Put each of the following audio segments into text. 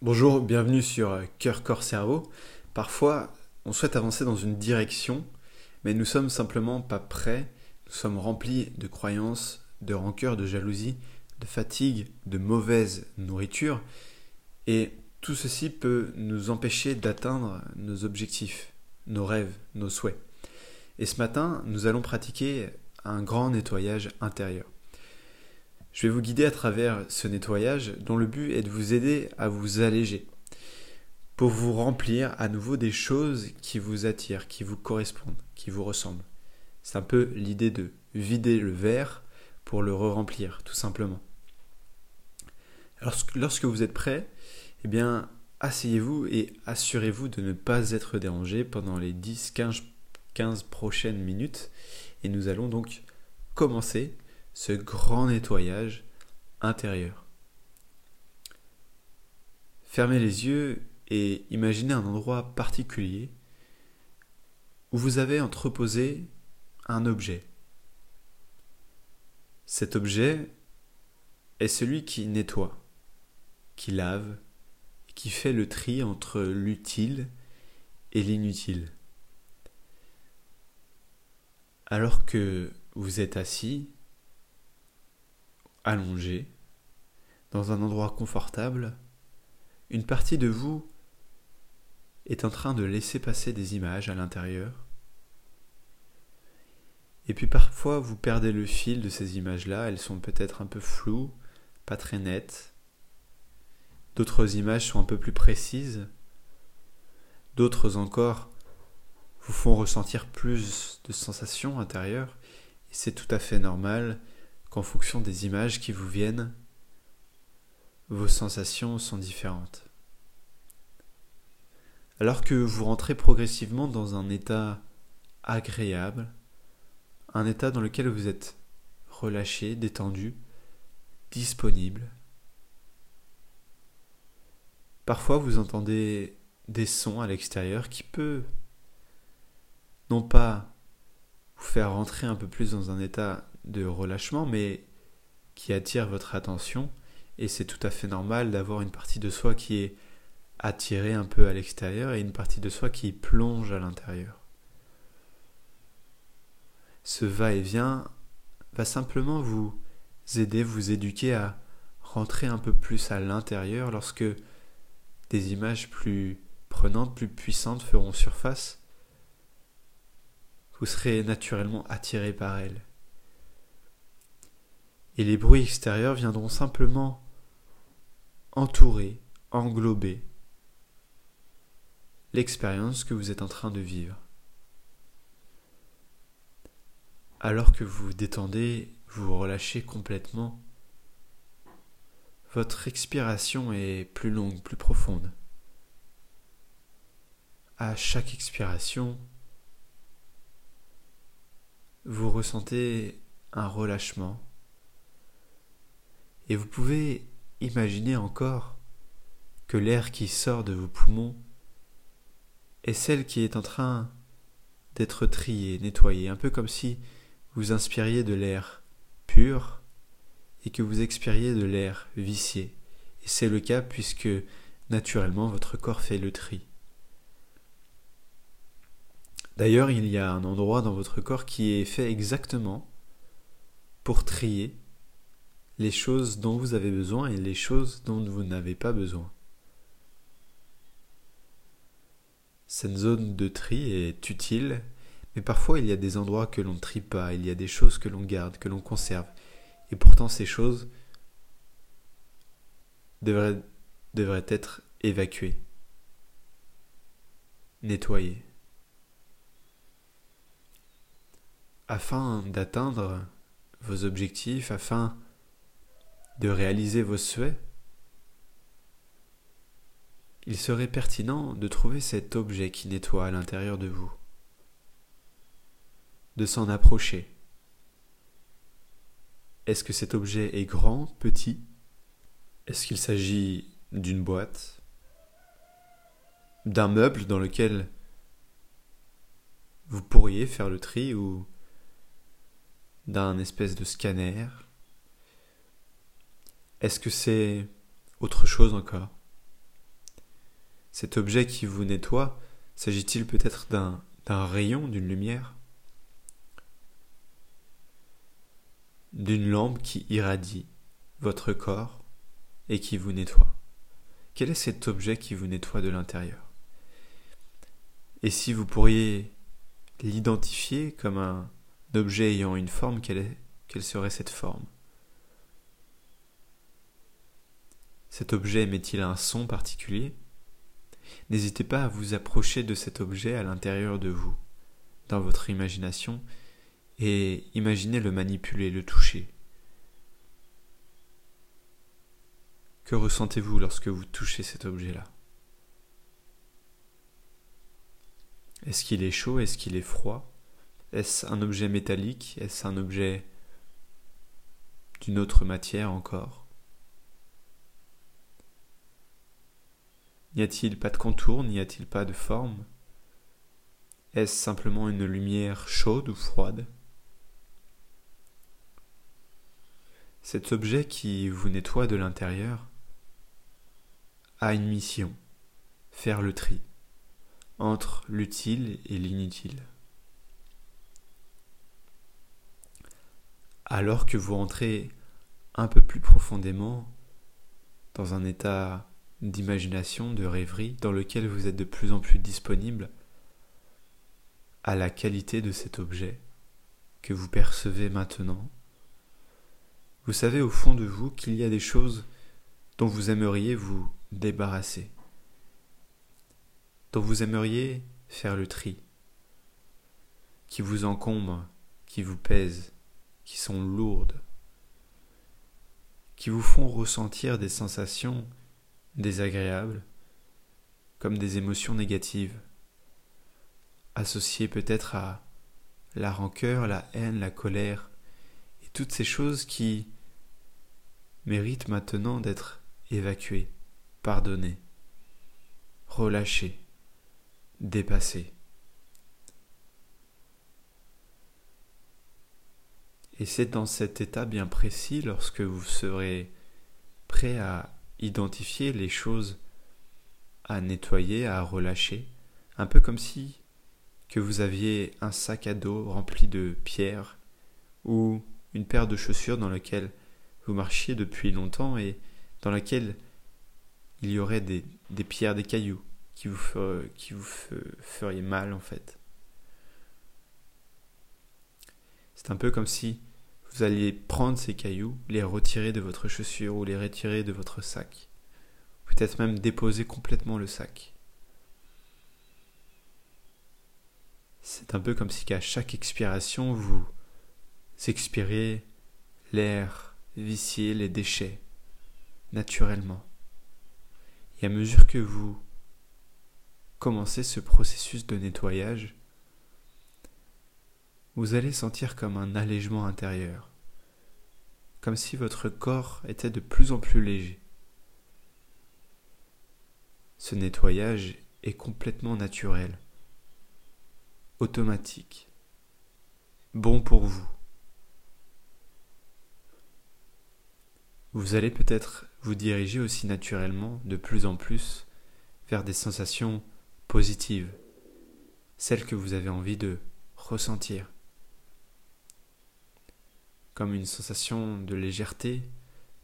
Bonjour, bienvenue sur Cœur, Corps, Cerveau. Parfois, on souhaite avancer dans une direction, mais nous sommes simplement pas prêts. Nous sommes remplis de croyances, de rancœur, de jalousie, de fatigue, de mauvaise nourriture, et tout ceci peut nous empêcher d'atteindre nos objectifs, nos rêves, nos souhaits. Et ce matin, nous allons pratiquer un grand nettoyage intérieur. Je vais vous guider à travers ce nettoyage dont le but est de vous aider à vous alléger, pour vous remplir à nouveau des choses qui vous attirent, qui vous correspondent, qui vous ressemblent. C'est un peu l'idée de vider le verre pour le re-remplir, tout simplement. Lorsque vous êtes prêt, eh bien, asseyez-vous et assurez-vous de ne pas être dérangé pendant les 10, 15, 15 prochaines minutes. Et nous allons donc commencer ce grand nettoyage intérieur. Fermez les yeux et imaginez un endroit particulier où vous avez entreposé un objet. Cet objet est celui qui nettoie, qui lave, qui fait le tri entre l'utile et l'inutile. Alors que vous êtes assis, allongé, dans un endroit confortable, une partie de vous est en train de laisser passer des images à l'intérieur. Et puis parfois vous perdez le fil de ces images-là, elles sont peut-être un peu floues, pas très nettes. D'autres images sont un peu plus précises. D'autres encore vous font ressentir plus de sensations intérieures. Et c'est tout à fait normal qu'en fonction des images qui vous viennent, vos sensations sont différentes. Alors que vous rentrez progressivement dans un état agréable, un état dans lequel vous êtes relâché, détendu, disponible. Parfois vous entendez des sons à l'extérieur qui peuvent non pas vous faire rentrer un peu plus dans un état de relâchement, mais qui attire votre attention. Et c'est tout à fait normal d'avoir une partie de soi qui est attirée un peu à l'extérieur et une partie de soi qui plonge à l'intérieur. Ce va-et-vient va simplement vous aider, vous éduquer à rentrer un peu plus à l'intérieur lorsque des images plus prenantes, plus puissantes feront surface. Vous serez naturellement attiré par elles et les bruits extérieurs viendront simplement entourer, englober l'expérience que vous êtes en train de vivre. Alors que vous vous détendez, vous vous relâchez complètement, votre expiration est plus longue, plus profonde. À chaque expiration, vous ressentez un relâchement, et vous pouvez imaginer encore que l'air qui sort de vos poumons est celle qui est en train d'être triée, nettoyée, un peu comme si vous inspiriez de l'air pur et que vous expiriez de l'air vicié. Et c'est le cas puisque naturellement votre corps fait le tri. D'ailleurs, il y a un endroit dans votre corps qui est fait exactement pour trier les choses dont vous avez besoin et les choses dont vous n'avez pas besoin. Cette zone de tri est utile, mais parfois il y a des endroits que l'on ne trie pas, il y a des choses que l'on garde, que l'on conserve, et pourtant ces choses devraient, devraient être évacuées, nettoyées. Afin d'atteindre vos objectifs, afin de réaliser vos souhaits, il serait pertinent de trouver cet objet qui nettoie à l'intérieur de vous, de s'en approcher. Est-ce que cet objet est grand, petit? Est-ce qu'il s'agit d'une boîte? D'un meuble dans lequel vous pourriez faire le tri ou d'un espèce de scanner? Est-ce que c'est autre chose encore? Cet objet qui vous nettoie, s'agit-il peut-être d'un rayon, d'une lumière? D'une lampe qui irradie votre corps et qui vous nettoie. Quel est cet objet qui vous nettoie de l'intérieur? Et si vous pourriez l'identifier comme un objet ayant une forme, quelle, serait cette forme? Cet objet émet-il un son particulier? N'hésitez pas à vous approcher de cet objet à l'intérieur de vous, dans votre imagination, et imaginez le manipuler, le toucher. Que ressentez-vous lorsque vous touchez cet objet-là? Est-ce qu'il est chaud? Est-ce qu'il est froid? Est-ce un objet métallique? Est-ce un objet d'une autre matière encore? N'y a-t-il pas de contour N'y a-t-il pas de forme? Est-ce simplement une lumière chaude ou froide? Cet objet qui vous nettoie de l'intérieur a une mission, faire le tri entre l'utile et l'inutile. Alors que vous entrez un peu plus profondément dans un état d'imagination, de rêverie, dans lequel vous êtes de plus en plus disponible à la qualité de cet objet que vous percevez maintenant. Vous savez au fond de vous qu'il y a des choses dont vous aimeriez vous débarrasser dont vous aimeriez faire le tri, qui vous encombrent, qui vous pèsent, qui sont lourdes, qui vous font ressentir des sensations désagréables, comme des émotions négatives, associées peut-être à la rancœur, la haine, la colère, et toutes ces choses qui méritent maintenant d'être évacuées, pardonnées, relâchées dépassé. Et c'est dans cet état bien précis, lorsque vous serez prêt à identifier les choses à nettoyer, à relâcher, un peu comme si que vous aviez un sac à dos rempli de pierres ou une paire de chaussures dans laquelle vous marchiez depuis longtemps et dans laquelle il y aurait des, des pierres, des cailloux qui vous, qui vous feriez mal en fait. C'est un peu comme si vous alliez prendre ces cailloux, les retirer de votre chaussure ou les retirer de votre sac. Peut-être même déposer complètement le sac. C'est un peu comme si qu'à chaque expiration, vous expirez l'air vicié, les déchets, naturellement. Et à mesure que vous commencer ce processus de nettoyage, vous allez sentir comme un allègement intérieur, comme si votre corps était de plus en plus léger. Ce nettoyage est complètement naturel, automatique, bon pour vous. Vous allez peut-être vous diriger aussi naturellement de plus en plus vers des sensations positive, celle que vous avez envie de ressentir, comme une sensation de légèreté,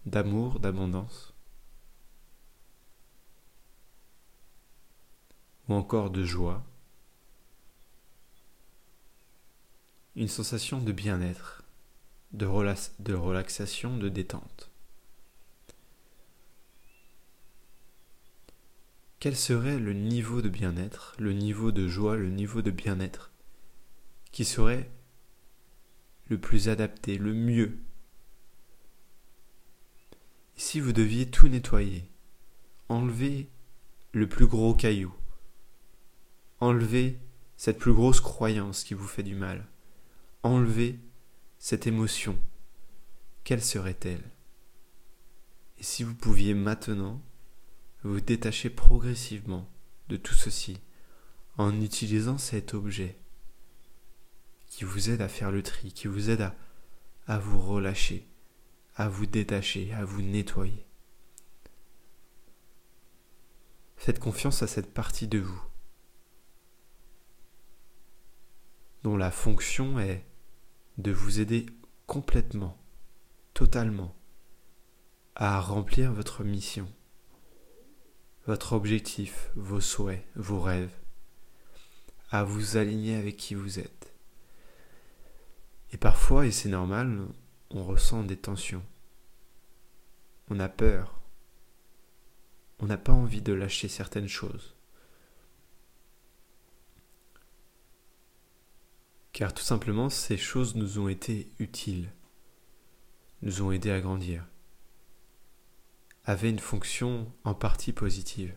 d'amour, d'abondance, ou encore de joie, une sensation de bien-être, de, de relaxation, de détente. quel serait le niveau de bien-être, le niveau de joie, le niveau de bien-être qui serait le plus adapté, le mieux. si vous deviez tout nettoyer, enlever le plus gros caillou, enlever cette plus grosse croyance qui vous fait du mal, enlever cette émotion, quelle serait-elle? Et si vous pouviez maintenant vous détachez progressivement de tout ceci en utilisant cet objet qui vous aide à faire le tri, qui vous aide à, à vous relâcher, à vous détacher, à vous nettoyer. Faites confiance à cette partie de vous dont la fonction est de vous aider complètement, totalement, à remplir votre mission, votre objectif, vos souhaits, vos rêves, à vous aligner avec qui vous êtes. Et parfois, et c'est normal, on ressent des tensions. On a peur. On n'a pas envie de lâcher certaines choses. car tout simplement ces choses nous ont été utiles, nous ont aidé à grandir, avaient une fonction en partie positive.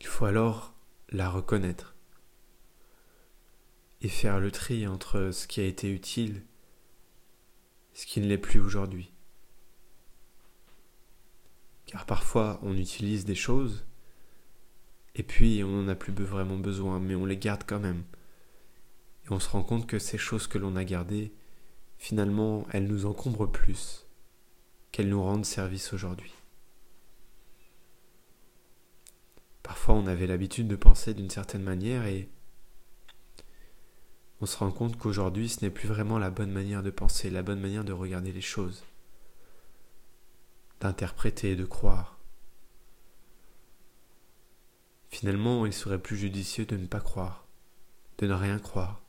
Il faut alors la reconnaître et faire le tri entre ce qui a été utile ce qui ne l'est plus aujourd'hui. Car parfois on utilise des choses et puis on n'en a plus vraiment besoin, mais on les garde quand même. Et on se rend compte que ces choses que l'on a gardées, finalement, elles nous encombrent plus qu'elles nous rendent service aujourd'hui. Parfois on avait l'habitude de penser d'une certaine manière et on se rend compte qu'aujourd'hui ce n'est plus vraiment la bonne manière de penser, la bonne manière de regarder les choses, d'interpréter, de croire. Finalement, il serait plus judicieux de ne pas croire, de ne rien croire,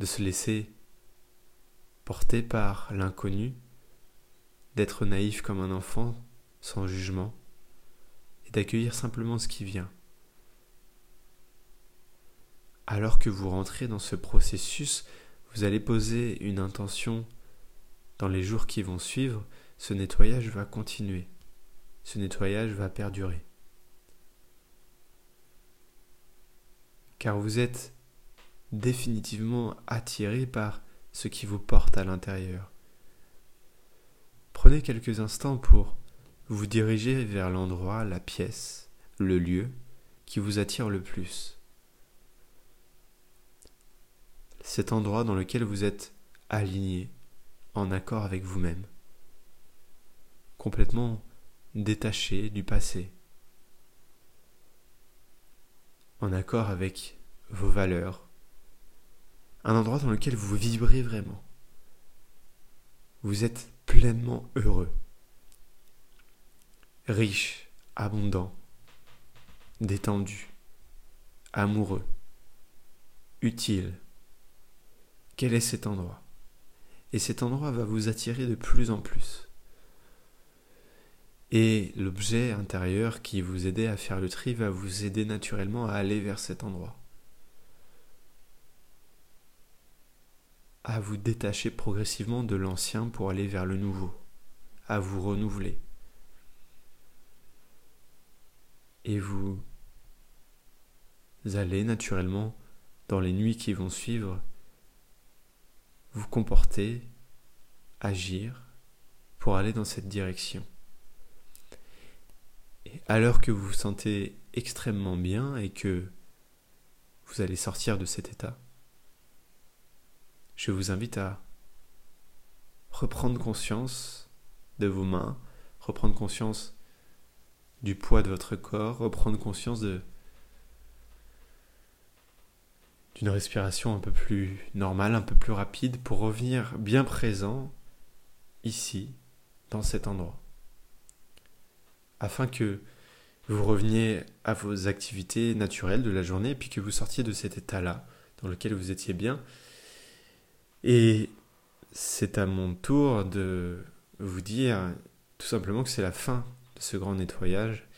de se laisser porter par l'inconnu, d'être naïf comme un enfant, sans jugement, et d'accueillir simplement ce qui vient. Alors que vous rentrez dans ce processus, vous allez poser une intention dans les jours qui vont suivre, ce nettoyage va continuer, ce nettoyage va perdurer. car vous êtes définitivement attiré par ce qui vous porte à l'intérieur. Prenez quelques instants pour vous diriger vers l'endroit, la pièce, le lieu qui vous attire le plus. Cet endroit dans lequel vous êtes aligné, en accord avec vous-même, complètement détaché du passé en accord avec vos valeurs, un endroit dans lequel vous vibrez vraiment. Vous êtes pleinement heureux, riche, abondant, détendu, amoureux, utile. Quel est cet endroit? Et cet endroit va vous attirer de plus en plus et l'objet intérieur qui vous aidait à faire le tri va vous aider naturellement à aller vers cet endroit. À vous détacher progressivement de l'ancien pour aller vers le nouveau, à vous renouveler. Et vous allez naturellement, dans les nuits qui vont suivre, vous comporter, agir pour aller dans cette direction. Et alors que vous vous sentez extrêmement bien et que vous allez sortir de cet état, je vous invite à reprendre conscience de vos mains, reprendre conscience du poids de votre corps, reprendre conscience de d'une respiration un peu plus normale, un peu plus rapide pour revenir bien présent ici, dans cet endroit afin que vous reveniez à vos activités naturelles de la journée, puis que vous sortiez de cet état-là, dans lequel vous étiez bien. Et c'est à mon tour de vous dire tout simplement que c'est la fin de ce grand nettoyage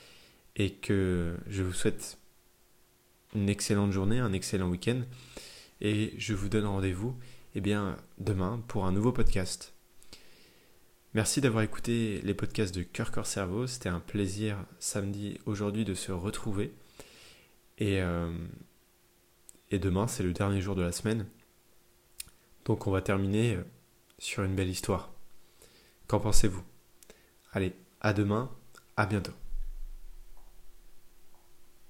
et que je vous souhaite une excellente journée, un excellent week-end et je vous donne rendez-vous eh bien, demain pour un nouveau podcast. Merci d'avoir écouté les podcasts de Cœur Corps Cerveau. C'était un plaisir samedi aujourd'hui de se retrouver. Et, euh, et demain, c'est le dernier jour de la semaine. Donc on va terminer euh, sur une belle histoire. Qu'en pensez-vous? Allez, à demain, à bientôt.